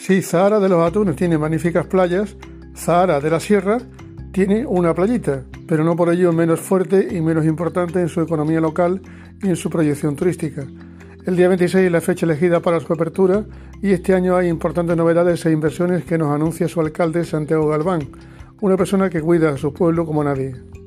Si Zahara de los Atunes tiene magníficas playas, Zahara de la Sierra tiene una playita, pero no por ello menos fuerte y menos importante en su economía local y en su proyección turística. El día 26 es la fecha elegida para su apertura y este año hay importantes novedades e inversiones que nos anuncia su alcalde Santiago Galván, una persona que cuida a su pueblo como nadie.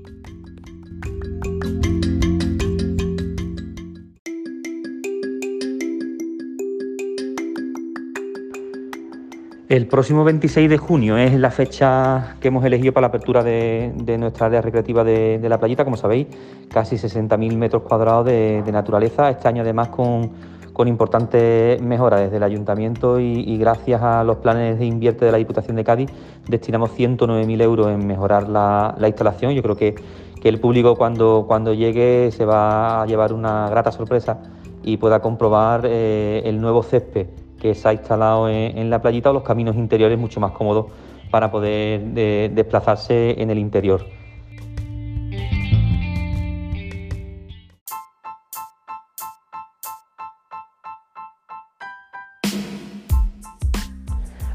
El próximo 26 de junio es la fecha que hemos elegido para la apertura de, nuestra área recreativa de, la playita, como sabéis, casi 60.000 metros cuadrados de, naturaleza, este año además con, importantes mejoras desde el ayuntamiento y, gracias a los planes de invierte de la Diputación de Cádiz destinamos 109.000 euros en mejorar la, instalación. Yo creo que, el público cuando, cuando llegue se va a llevar una grata sorpresa y pueda comprobar eh, el nuevo césped que se ha instalado en, la playita o los caminos interiores mucho más cómodos para poder desplazarse en el interior.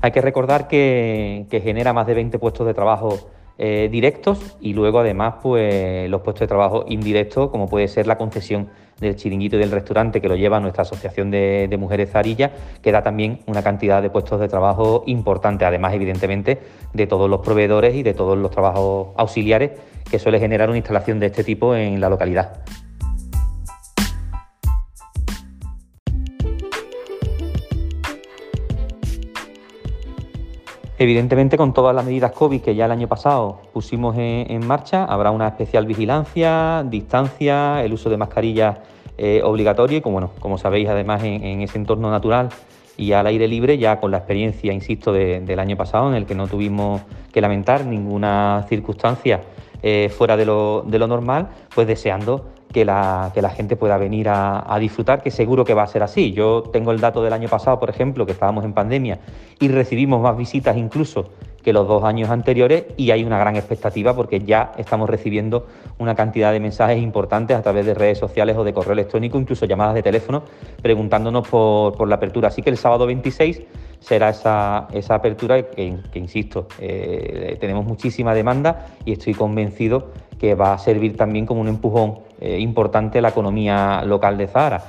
Hay que recordar que, genera más de 20 puestos de trabajo eh, directos y luego además pues, los puestos de trabajo indirectos como puede ser la concesión del chiringuito y del restaurante que lo lleva nuestra Asociación de, Mujeres Zarilla, que da también una cantidad de puestos de trabajo importante, además evidentemente de todos los proveedores y de todos los trabajos auxiliares que suele generar una instalación de este tipo en la localidad. Evidentemente, con todas las medidas COVID que ya el año pasado pusimos en, marcha, habrá una especial vigilancia, distancia, el uso de mascarillas eh, obligatorio y, como, bueno, como sabéis, además en, ese entorno natural y al aire libre, ya con la experiencia, insisto, del año pasado, en el que no tuvimos que lamentar ninguna circunstancia eh, fuera de lo, de lo normal, pues deseando que la, que la gente pueda venir a, disfrutar, que seguro que va a ser así. Yo tengo el dato del año pasado, por ejemplo, que estábamos en pandemia y recibimos más visitas incluso que los dos años anteriores y hay una gran expectativa porque ya estamos recibiendo una cantidad de mensajes importantes a través de redes sociales o de correo electrónico, incluso llamadas de teléfono, preguntándonos por, la apertura. Así que el sábado 26 será esa, esa apertura que, insisto, eh, tenemos muchísima demanda y estoy convencido que va a servir también como un empujón eh, importante a la economía local de Zahara.